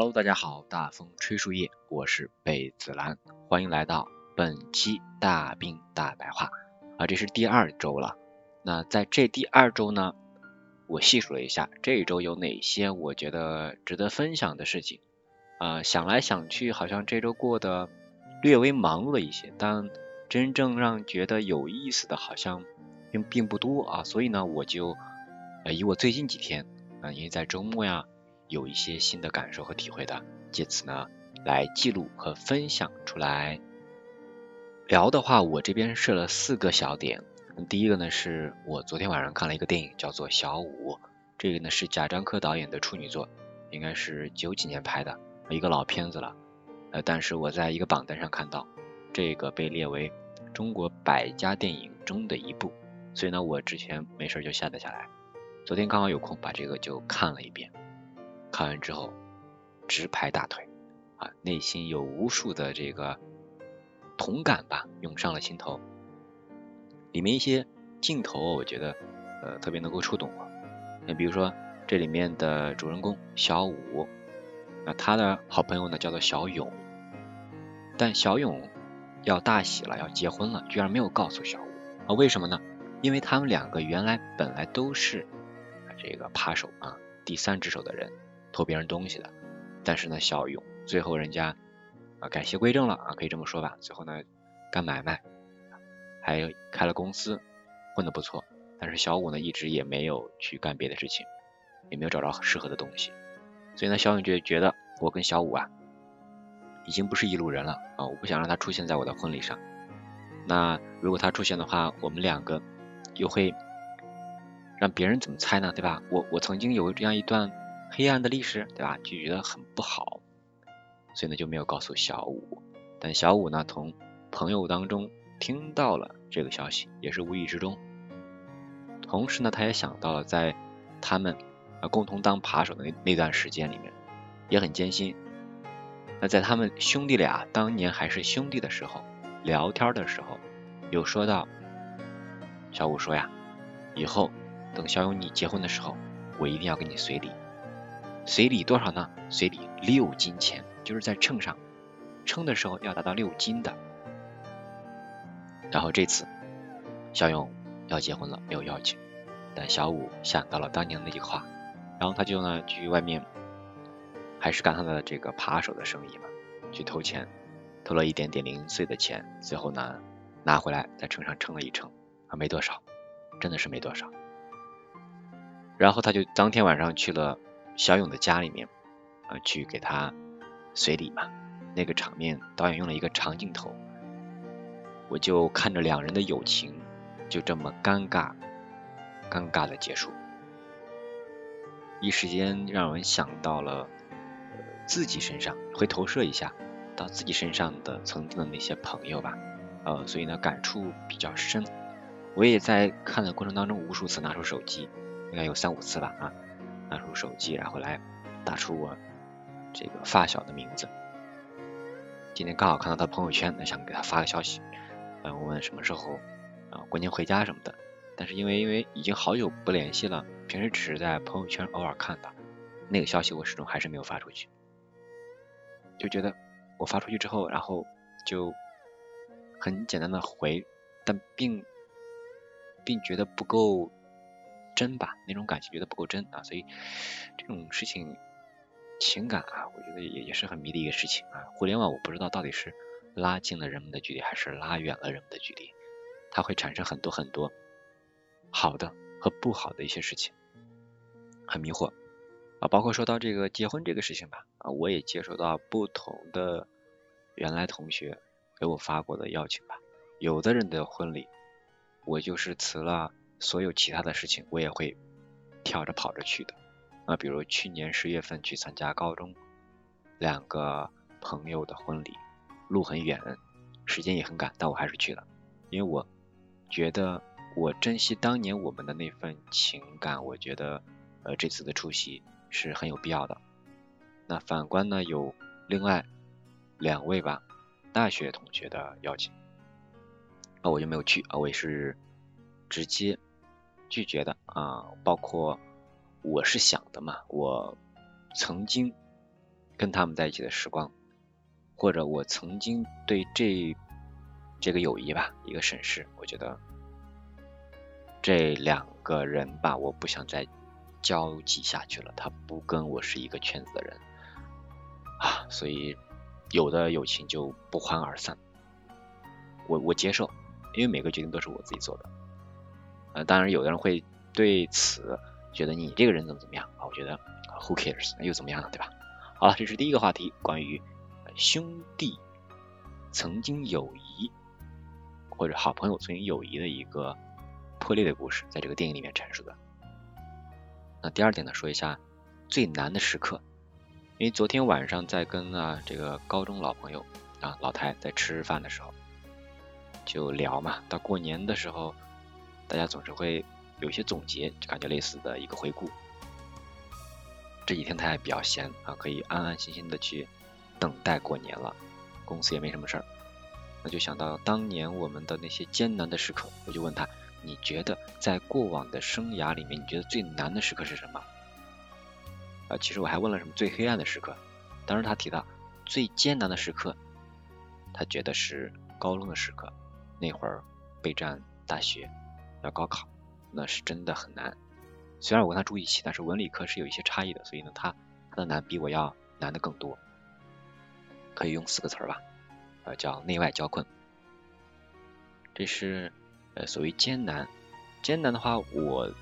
Hello，大家好，大风吹树叶，我是贝子兰，欢迎来到本期大病大白话啊，这是第二周了。那在这第二周呢，我细数了一下，这一周有哪些我觉得值得分享的事情啊？想来想去，好像这周过得略微忙碌了一些，但真正让觉得有意思的，好像并并不多啊。所以呢，我就呃以我最近几天啊，因为在周末呀。有一些新的感受和体会的，借此呢来记录和分享出来。聊的话，我这边设了四个小点。第一个呢，是我昨天晚上看了一个电影，叫做《小五》，这个呢是贾樟柯导演的处女作，应该是九几年拍的一个老片子了。呃，但是我在一个榜单上看到，这个被列为中国百家电影中的一部，所以呢，我之前没事就下载下来，昨天刚好有空把这个就看了一遍。看完之后，直拍大腿啊，内心有无数的这个同感吧，涌上了心头。里面一些镜头，我觉得呃特别能够触动我。那比如说这里面的主人公小五，那他的好朋友呢叫做小勇，但小勇要大喜了，要结婚了，居然没有告诉小五啊？为什么呢？因为他们两个原来本来都是这个扒手啊，第三只手的人。偷别人东西的，但是呢，小勇最后人家啊改邪归正了啊，可以这么说吧。最后呢，干买卖，还开了公司，混得不错。但是小五呢，一直也没有去干别的事情，也没有找到适合的东西。所以呢，小勇就觉得我跟小五啊，已经不是一路人了啊，我不想让他出现在我的婚礼上。那如果他出现的话，我们两个又会让别人怎么猜呢？对吧？我我曾经有这样一段。黑暗的历史，对吧？就觉得很不好，所以呢就没有告诉小五。但小五呢，从朋友当中听到了这个消息，也是无意之中。同时呢，他也想到了在他们啊共同当扒手的那那段时间里面，也很艰辛。那在他们兄弟俩当年还是兄弟的时候，聊天的时候，有说到，小五说呀，以后等小勇你结婚的时候，我一定要给你随礼。随礼多少呢？随礼六斤钱，就是在秤上称的时候要达到六斤的。然后这次小勇要结婚了，没有邀请，但小五想到了当年那句话，然后他就呢去外面还是干他的这个扒手的生意嘛，去偷钱，偷了一点点零碎的钱，最后呢拿回来在秤上称了一称，啊没多少，真的是没多少。然后他就当天晚上去了。小勇的家里面，啊，去给他随礼嘛。那个场面，导演用了一个长镜头，我就看着两人的友情就这么尴尬、尴尬的结束，一时间让人想到了自己身上，会投射一下到自己身上的曾经的那些朋友吧，呃，所以呢，感触比较深。我也在看的过程当中，无数次拿出手机，应该有三五次吧，啊。拿出手机，然后来打出我这个发小的名字。今天刚好看到他朋友圈，想给他发个消息，嗯，问问什么时候啊过年回家什么的。但是因为因为已经好久不联系了，平时只是在朋友圈偶尔看到那个消息，我始终还是没有发出去。就觉得我发出去之后，然后就很简单的回，但并并觉得不够。真吧，那种感情觉得不够真啊，所以这种事情情感啊，我觉得也也是很迷的一个事情啊。互联网我不知道到底是拉近了人们的距离，还是拉远了人们的距离，它会产生很多很多好的和不好的一些事情，很迷惑啊。包括说到这个结婚这个事情吧，啊，我也接收到不同的原来同学给我发过的邀请吧，有的人的婚礼我就是辞了。所有其他的事情我也会跳着跑着去的啊，比如去年十月份去参加高中两个朋友的婚礼，路很远，时间也很赶，但我还是去了，因为我觉得我珍惜当年我们的那份情感，我觉得呃这次的出席是很有必要的。那反观呢，有另外两位吧大学同学的邀请，那我就没有去啊，我也是直接。拒绝的啊，包括我是想的嘛，我曾经跟他们在一起的时光，或者我曾经对这这个友谊吧一个审视，我觉得这两个人吧，我不想再交集下去了，他不跟我是一个圈子的人啊，所以有的友情就不欢而散，我我接受，因为每个决定都是我自己做的，呃，当然有的人会对此觉得你这个人怎么怎么样啊，我觉得 who cares 又怎么样呢，对吧？好了，这是第一个话题，关于兄弟曾经友谊或者好朋友曾经友谊的一个破裂的故事，在这个电影里面阐述的。那第二点呢，说一下最难的时刻，因为昨天晚上在跟啊这个高中老朋友啊老台在吃饭的时候就聊嘛，到过年的时候，大家总是会有一些总结，就感觉类似的一个回顾。这几天他也比较闲啊，可以安安心心的去等待过年了，公司也没什么事儿，那就想到当年我们的那些艰难的时刻，我就问他，你觉得在过往的生涯里面，你觉得最难的时刻是什么？啊，其实我还问了什么最黑暗的时刻，当时他提到最艰难的时刻，他觉得是高中的时刻，那会儿备战大学要高考，那是真的很难。虽然我跟他住一起，但是文理科是有一些差异的，所以呢，他他的难比我要难的更多，可以用四个词儿吧，呃，叫内外交困。这是呃所谓艰难，艰难的话，我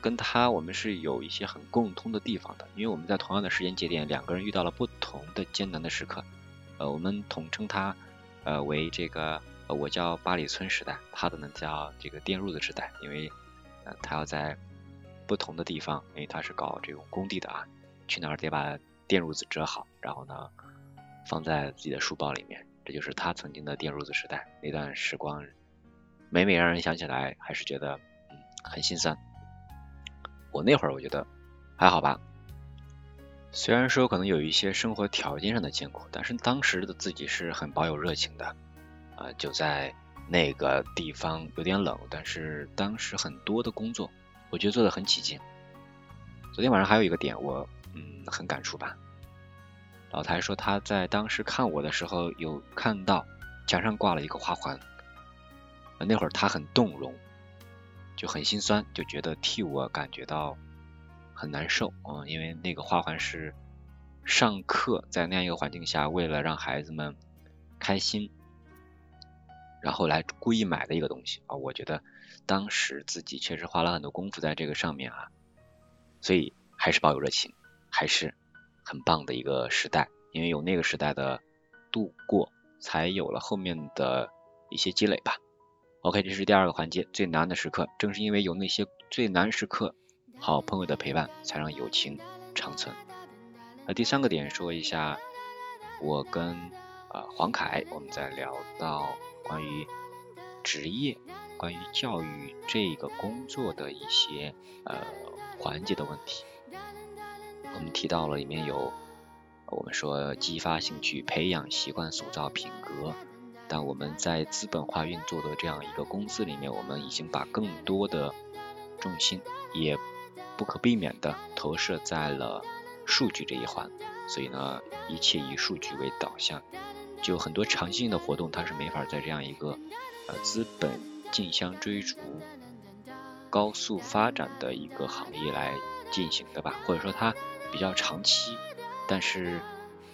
跟他我们是有一些很共通的地方的，因为我们在同样的时间节点，两个人遇到了不同的艰难的时刻，呃，我们统称它呃为这个，我叫八里村时代，他的呢叫这个电褥子时代，因为呃他要在不同的地方，因为他是搞这种工地的啊，去哪儿得把电褥子折好，然后呢放在自己的书包里面，这就是他曾经的电褥子时代那段时光，每每让人想起来，还是觉得很心酸。我那会儿我觉得还好吧，虽然说可能有一些生活条件上的艰苦，但是当时的自己是很保有热情的啊，就在那个地方有点冷，但是当时很多的工作。我觉得做的很起劲。昨天晚上还有一个点，我嗯很感触吧。老台说他在当时看我的时候，有看到墙上挂了一个花环，那会儿他很动容，就很心酸，就觉得替我感觉到很难受嗯，因为那个花环是上课在那样一个环境下，为了让孩子们开心，然后来故意买的一个东西啊，我觉得。当时自己确实花了很多功夫在这个上面啊，所以还是抱有热情，还是很棒的一个时代。因为有那个时代的度过，才有了后面的一些积累吧。OK，这是第二个环节，最难的时刻。正是因为有那些最难时刻，好朋友的陪伴，才让友情长存。那第三个点说一下，我跟啊黄凯，我们在聊到关于职业。关于教育这个工作的一些呃环节的问题，我们提到了里面有我们说激发兴趣、培养习惯、塑造品格，但我们在资本化运作的这样一个公司里面，我们已经把更多的重心也不可避免的投射在了数据这一环，所以呢，一切以数据为导向，就很多长期性的活动，它是没法在这样一个呃资本。竞相追逐、高速发展的一个行业来进行的吧，或者说它比较长期，但是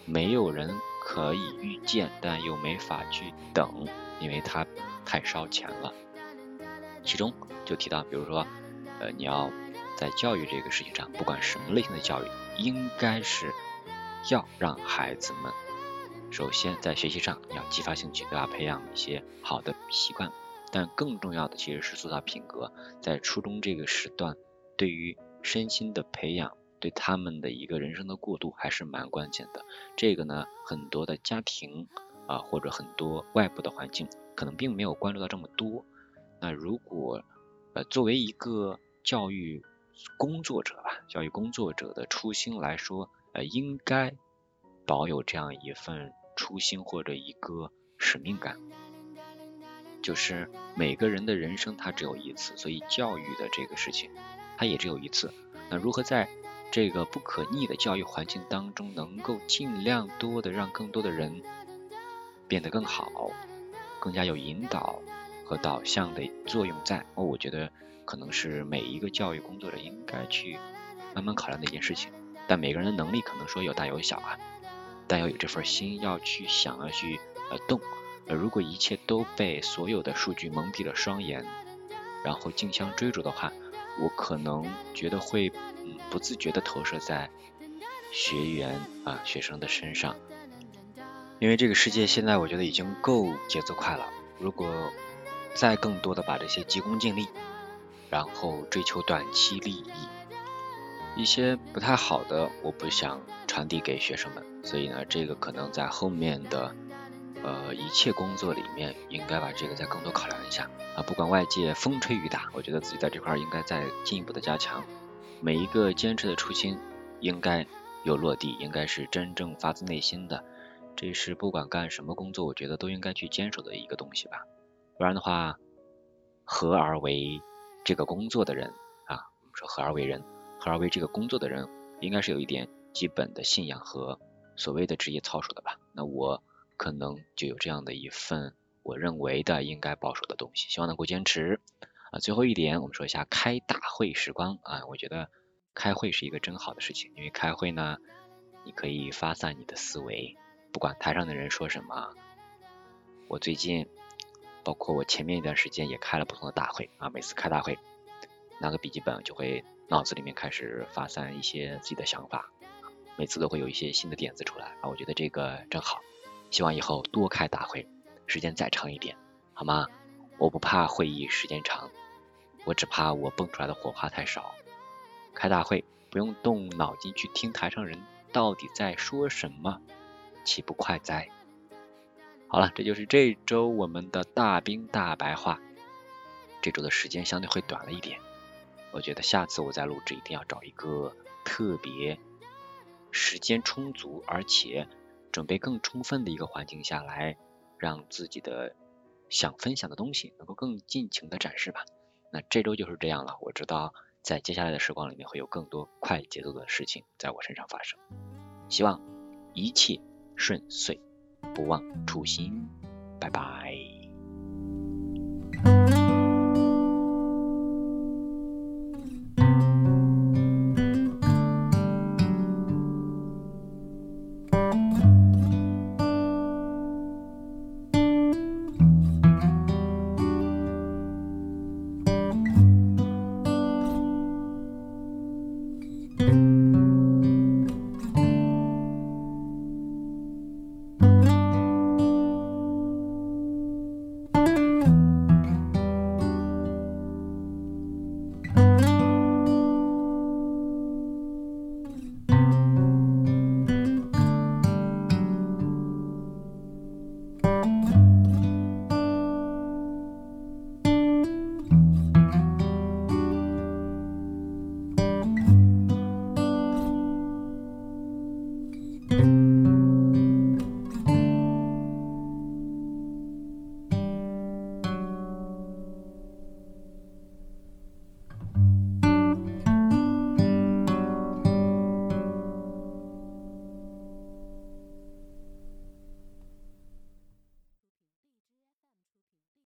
没有人可以预见，但又没法去等，因为它太烧钱了。其中就提到，比如说，呃，你要在教育这个事情上，不管什么类型的教育，应该是要让孩子们首先在学习上要激发兴趣，对吧？培养一些好的习惯。但更重要的其实是塑造品格，在初中这个时段，对于身心的培养，对他们的一个人生的过渡还是蛮关键的。这个呢，很多的家庭啊，或者很多外部的环境，可能并没有关注到这么多。那如果呃作为一个教育工作者吧，教育工作者的初心来说，呃，应该保有这样一份初心或者一个使命感。就是每个人的人生他只有一次，所以教育的这个事情它也只有一次。那如何在这个不可逆的教育环境当中，能够尽量多的让更多的人变得更好，更加有引导和导向的作用在。哦，我觉得可能是每一个教育工作者应该去慢慢考量的一件事情。但每个人的能力可能说有大有小啊，但要有这份心，要去想，要去呃动。呃，如果一切都被所有的数据蒙蔽了双眼，然后竞相追逐的话，我可能觉得会不自觉的投射在学员啊学生的身上，因为这个世界现在我觉得已经够节奏快了，如果再更多的把这些急功近利，然后追求短期利益，一些不太好的，我不想传递给学生们，所以呢，这个可能在后面的。呃，一切工作里面应该把这个再更多考量一下啊！不管外界风吹雨打，我觉得自己在这块应该再进一步的加强。每一个坚持的初心应该有落地，应该是真正发自内心的。这是不管干什么工作，我觉得都应该去坚守的一个东西吧。不然的话，合而为这个工作的人啊，我们说合而为人，和而为这个工作的人，应该是有一点基本的信仰和所谓的职业操守的吧？那我。可能就有这样的一份我认为的应该保守的东西，希望能够坚持啊。最后一点，我们说一下开大会时光啊，我觉得开会是一个真好的事情，因为开会呢，你可以发散你的思维，不管台上的人说什么。我最近，包括我前面一段时间也开了不同的大会啊，每次开大会，拿个笔记本就会脑子里面开始发散一些自己的想法，每次都会有一些新的点子出来啊，我觉得这个真好。希望以后多开大会，时间再长一点，好吗？我不怕会议时间长，我只怕我蹦出来的火花太少。开大会不用动脑筋去听台上人到底在说什么，岂不快哉？好了，这就是这周我们的大兵大白话。这周的时间相对会短了一点，我觉得下次我再录制一定要找一个特别时间充足而且。准备更充分的一个环境下来，让自己的想分享的东西能够更尽情的展示吧。那这周就是这样了，我知道在接下来的时光里面会有更多快节奏的事情在我身上发生。希望一切顺遂，不忘初心，拜拜。